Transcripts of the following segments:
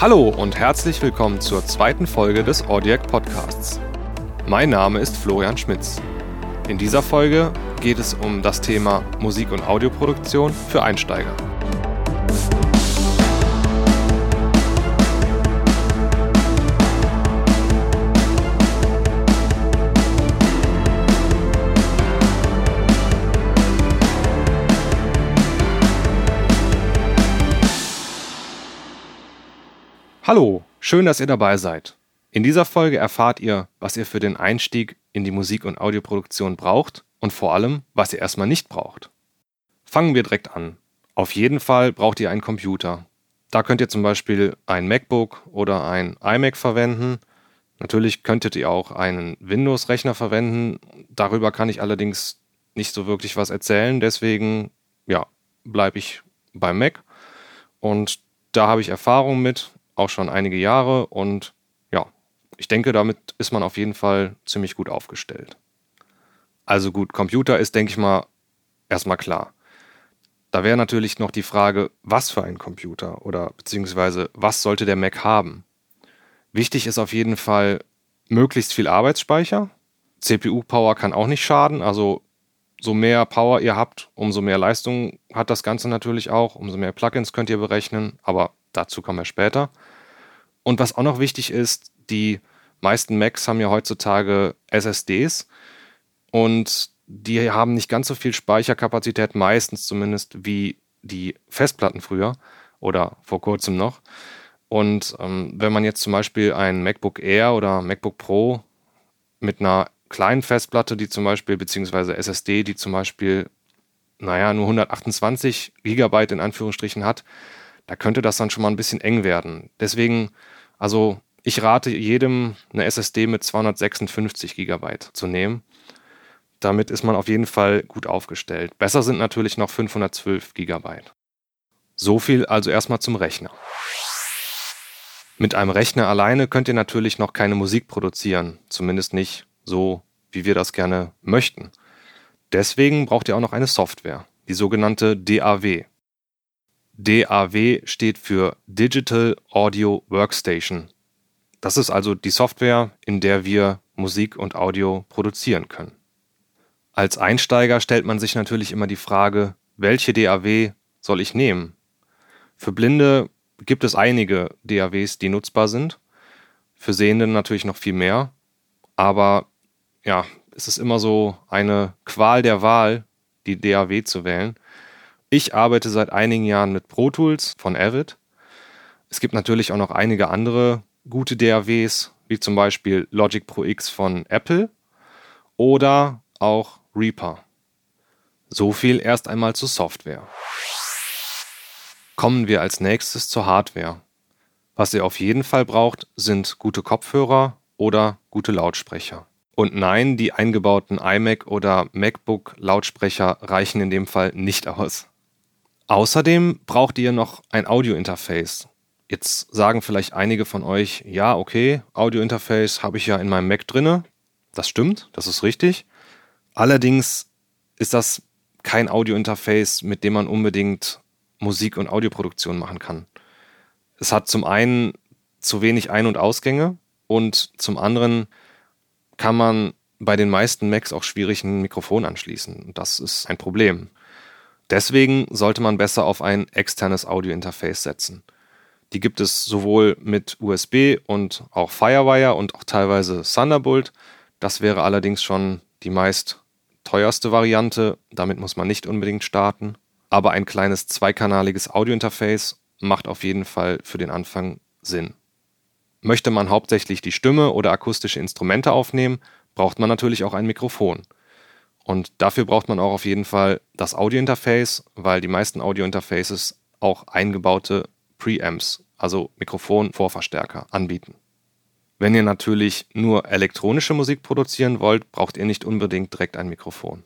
Hallo und herzlich willkommen zur zweiten Folge des Audiac Podcasts. Mein Name ist Florian Schmitz. In dieser Folge geht es um das Thema Musik- und Audioproduktion für Einsteiger. Hallo, schön, dass ihr dabei seid. In dieser Folge erfahrt ihr, was ihr für den Einstieg in die Musik- und Audioproduktion braucht und vor allem, was ihr erstmal nicht braucht. Fangen wir direkt an. Auf jeden Fall braucht ihr einen Computer. Da könnt ihr zum Beispiel ein MacBook oder ein iMac verwenden. Natürlich könntet ihr auch einen Windows-Rechner verwenden. Darüber kann ich allerdings nicht so wirklich was erzählen. Deswegen, ja, bleibe ich beim Mac. Und da habe ich Erfahrung mit auch schon einige Jahre und ja, ich denke, damit ist man auf jeden Fall ziemlich gut aufgestellt. Also gut, Computer ist, denke ich mal, erstmal klar. Da wäre natürlich noch die Frage, was für ein Computer oder beziehungsweise was sollte der Mac haben? Wichtig ist auf jeden Fall möglichst viel Arbeitsspeicher. CPU-Power kann auch nicht schaden, also so mehr Power ihr habt, umso mehr Leistung hat das Ganze natürlich auch, umso mehr Plugins könnt ihr berechnen, aber dazu kommen wir später. Und was auch noch wichtig ist, die meisten Macs haben ja heutzutage SSDs und die haben nicht ganz so viel Speicherkapazität, meistens zumindest wie die Festplatten früher oder vor kurzem noch. Und ähm, wenn man jetzt zum Beispiel ein MacBook Air oder MacBook Pro mit einer kleinen Festplatte, die zum Beispiel, beziehungsweise SSD, die zum Beispiel, naja, nur 128 Gigabyte in Anführungsstrichen hat, da könnte das dann schon mal ein bisschen eng werden. Deswegen, also ich rate jedem, eine SSD mit 256 Gigabyte zu nehmen. Damit ist man auf jeden Fall gut aufgestellt. Besser sind natürlich noch 512 Gigabyte. So viel also erstmal zum Rechner. Mit einem Rechner alleine könnt ihr natürlich noch keine Musik produzieren, zumindest nicht so, wie wir das gerne möchten. Deswegen braucht ihr auch noch eine Software, die sogenannte DAW. DAW steht für Digital Audio Workstation. Das ist also die Software, in der wir Musik und Audio produzieren können. Als Einsteiger stellt man sich natürlich immer die Frage, welche DAW soll ich nehmen? Für Blinde gibt es einige DAWs, die nutzbar sind, für Sehende natürlich noch viel mehr, aber ja, es ist immer so eine Qual der Wahl, die DAW zu wählen. Ich arbeite seit einigen Jahren mit Pro Tools von Avid. Es gibt natürlich auch noch einige andere gute DAWs, wie zum Beispiel Logic Pro X von Apple oder auch Reaper. So viel erst einmal zur Software. Kommen wir als nächstes zur Hardware. Was ihr auf jeden Fall braucht, sind gute Kopfhörer oder gute Lautsprecher. Und nein, die eingebauten iMac oder MacBook Lautsprecher reichen in dem Fall nicht aus. Außerdem braucht ihr noch ein Audio-Interface. Jetzt sagen vielleicht einige von euch, ja, okay, Audio-Interface habe ich ja in meinem Mac drinne. Das stimmt, das ist richtig. Allerdings ist das kein Audio-Interface, mit dem man unbedingt Musik- und Audioproduktion machen kann. Es hat zum einen zu wenig Ein- und Ausgänge und zum anderen kann man bei den meisten Macs auch schwierig ein Mikrofon anschließen. Das ist ein Problem. Deswegen sollte man besser auf ein externes Audiointerface setzen. Die gibt es sowohl mit USB und auch Firewire und auch teilweise Thunderbolt. Das wäre allerdings schon die meist teuerste Variante. Damit muss man nicht unbedingt starten. Aber ein kleines zweikanaliges Audiointerface macht auf jeden Fall für den Anfang Sinn. Möchte man hauptsächlich die Stimme oder akustische Instrumente aufnehmen, braucht man natürlich auch ein Mikrofon. Und dafür braucht man auch auf jeden Fall das Audiointerface, weil die meisten Audiointerfaces auch eingebaute Preamps, also Mikrofon-Vorverstärker, anbieten. Wenn ihr natürlich nur elektronische Musik produzieren wollt, braucht ihr nicht unbedingt direkt ein Mikrofon.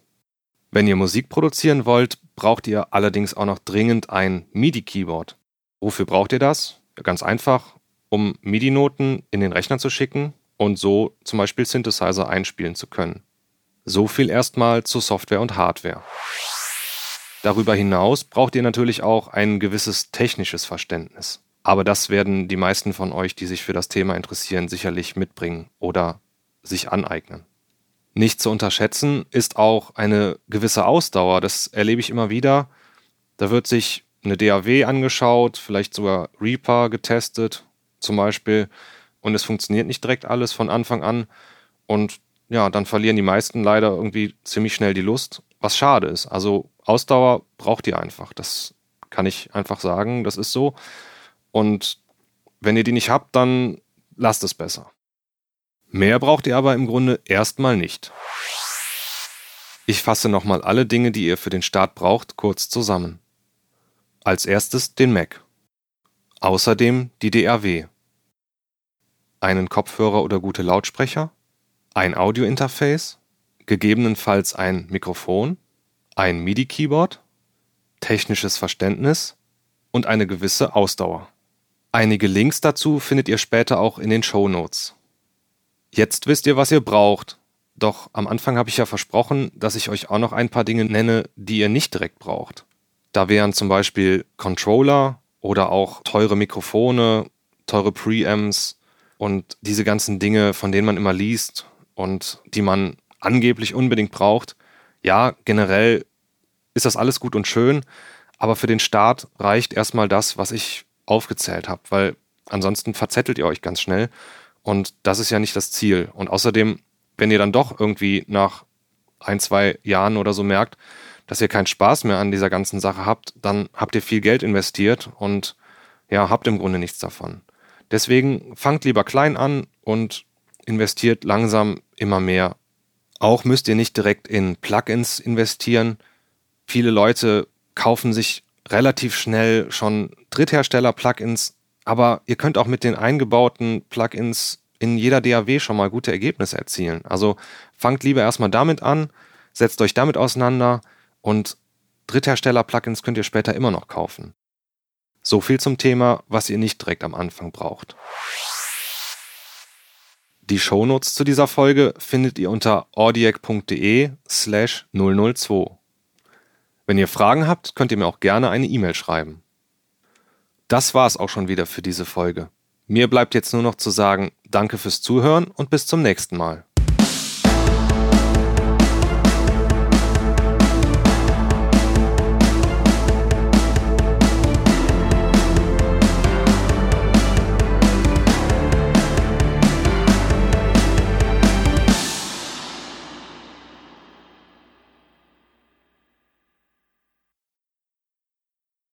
Wenn ihr Musik produzieren wollt, braucht ihr allerdings auch noch dringend ein MIDI-Keyboard. Wofür braucht ihr das? Ganz einfach, um MIDI-Noten in den Rechner zu schicken und so zum Beispiel Synthesizer einspielen zu können. So viel erstmal zu Software und Hardware. Darüber hinaus braucht ihr natürlich auch ein gewisses technisches Verständnis. Aber das werden die meisten von euch, die sich für das Thema interessieren, sicherlich mitbringen oder sich aneignen. Nicht zu unterschätzen ist auch eine gewisse Ausdauer. Das erlebe ich immer wieder. Da wird sich eine DAW angeschaut, vielleicht sogar Reaper getestet zum Beispiel und es funktioniert nicht direkt alles von Anfang an und ja, dann verlieren die meisten leider irgendwie ziemlich schnell die Lust, was schade ist. Also Ausdauer braucht ihr einfach. Das kann ich einfach sagen, das ist so. Und wenn ihr die nicht habt, dann lasst es besser. Mehr braucht ihr aber im Grunde erstmal nicht. Ich fasse nochmal alle Dinge, die ihr für den Start braucht, kurz zusammen. Als erstes den Mac. Außerdem die DAW. Einen Kopfhörer oder gute Lautsprecher. Ein Audiointerface. Gegebenenfalls ein Mikrofon. Ein MIDI-Keyboard. Technisches Verständnis. Und eine gewisse Ausdauer. Einige Links dazu findet ihr später auch in den Show Notes. Jetzt wisst ihr, was ihr braucht. Doch am Anfang habe ich ja versprochen, dass ich euch auch noch ein paar Dinge nenne, die ihr nicht direkt braucht. Da wären zum Beispiel Controller oder auch teure Mikrofone, teure Preamps und diese ganzen Dinge, von denen man immer liest und die man angeblich unbedingt braucht. Ja, generell ist das alles gut und schön, aber für den Start reicht erstmal das, was ich aufgezählt habe, weil ansonsten verzettelt ihr euch ganz schnell und das ist ja nicht das Ziel. Und außerdem, wenn ihr dann doch irgendwie nach ein, zwei Jahren oder so merkt, dass ihr keinen Spaß mehr an dieser ganzen Sache habt, dann habt ihr viel Geld investiert und ja, habt im Grunde nichts davon. Deswegen fangt lieber klein an und investiert langsam immer mehr. Auch müsst ihr nicht direkt in Plugins investieren. Viele Leute kaufen sich relativ schnell schon Dritthersteller-Plugins, aber ihr könnt auch mit den eingebauten Plugins in jeder DAW schon mal gute Ergebnisse erzielen. Also fangt lieber erstmal damit an, setzt euch damit auseinander, und Dritthersteller-Plugins könnt ihr später immer noch kaufen. So viel zum Thema, was ihr nicht direkt am Anfang braucht. Die Shownotes zu dieser Folge findet ihr unter audiac.de slash 002. Wenn ihr Fragen habt, könnt ihr mir auch gerne eine E-Mail schreiben. Das war's auch schon wieder für diese Folge. Mir bleibt jetzt nur noch zu sagen, danke fürs Zuhören und bis zum nächsten Mal.